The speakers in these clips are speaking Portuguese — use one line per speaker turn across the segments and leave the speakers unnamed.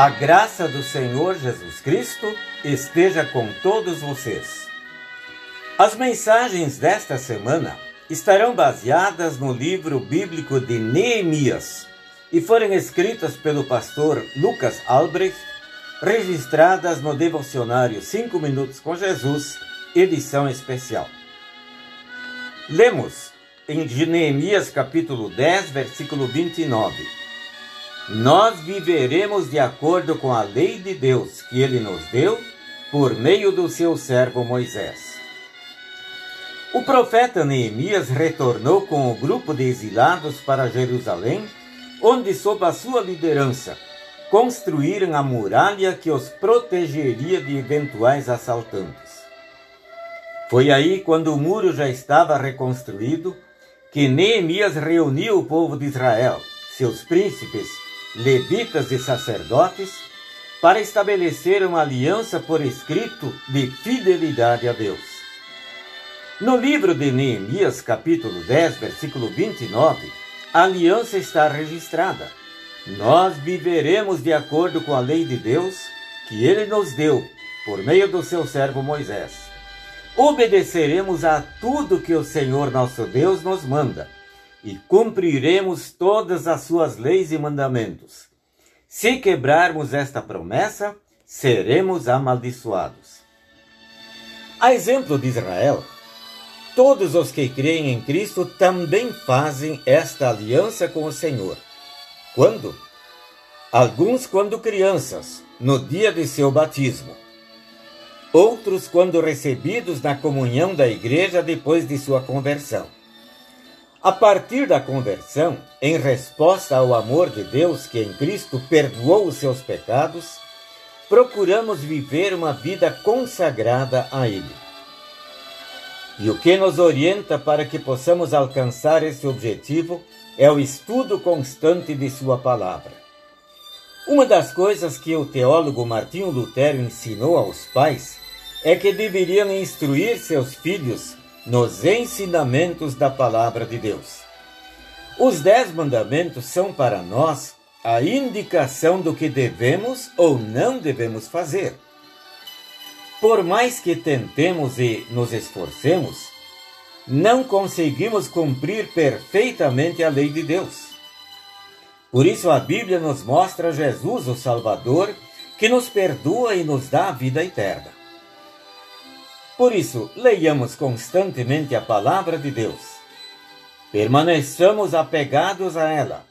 A graça do Senhor Jesus Cristo esteja com todos vocês. As mensagens desta semana estarão baseadas no livro bíblico de Neemias e foram escritas pelo pastor Lucas Albrecht, registradas no devocionário 5 Minutos com Jesus, edição especial. Lemos em Neemias capítulo 10, versículo 29. Nós viveremos de acordo com a lei de Deus que ele nos deu por meio do seu servo Moisés. O profeta Neemias retornou com o grupo de exilados para Jerusalém, onde, sob a sua liderança, construíram a muralha que os protegeria de eventuais assaltantes. Foi aí, quando o muro já estava reconstruído, que Neemias reuniu o povo de Israel, seus príncipes, levitas e sacerdotes, para estabelecer uma aliança por escrito de fidelidade a Deus. No livro de Neemias, capítulo 10, versículo 29, a aliança está registrada. Nós viveremos de acordo com a lei de Deus que ele nos deu por meio do seu servo Moisés. Obedeceremos a tudo que o Senhor nosso Deus nos manda e cumpriremos todas as suas leis e mandamentos. Se quebrarmos esta promessa, seremos amaldiçoados. A exemplo de Israel, todos os que creem em Cristo também fazem esta aliança com o Senhor. Quando? Alguns quando crianças, no dia de seu batismo. Outros quando recebidos na comunhão da igreja depois de sua conversão a partir da conversão, em resposta ao amor de Deus que em Cristo perdoou os seus pecados, procuramos viver uma vida consagrada a Ele. E o que nos orienta para que possamos alcançar esse objetivo é o estudo constante de Sua palavra. Uma das coisas que o teólogo Martinho Lutero ensinou aos pais é que deveriam instruir seus filhos nos ensinamentos da palavra de Deus. Os dez mandamentos são para nós a indicação do que devemos ou não devemos fazer. Por mais que tentemos e nos esforcemos, não conseguimos cumprir perfeitamente a lei de Deus. Por isso a Bíblia nos mostra Jesus, o Salvador, que nos perdoa e nos dá a vida eterna. Por isso, leiamos constantemente a palavra de Deus. Permaneçamos apegados a ela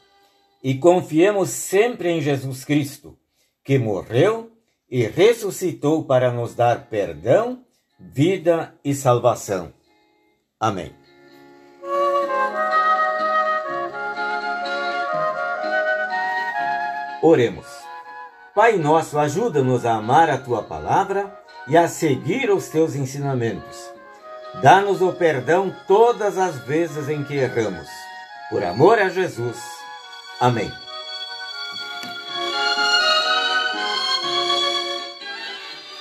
e confiemos sempre em Jesus Cristo, que morreu e ressuscitou para nos dar perdão, vida e salvação. Amém. Oremos. Pai nosso, ajuda-nos a amar a tua palavra e a seguir os teus ensinamentos. Dá-nos o perdão todas as vezes em que erramos. Por amor a Jesus. Amém.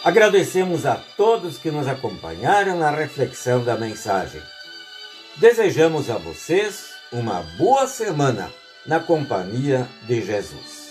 Agradecemos a todos que nos acompanharam na reflexão da mensagem. Desejamos a vocês uma boa semana na companhia de Jesus.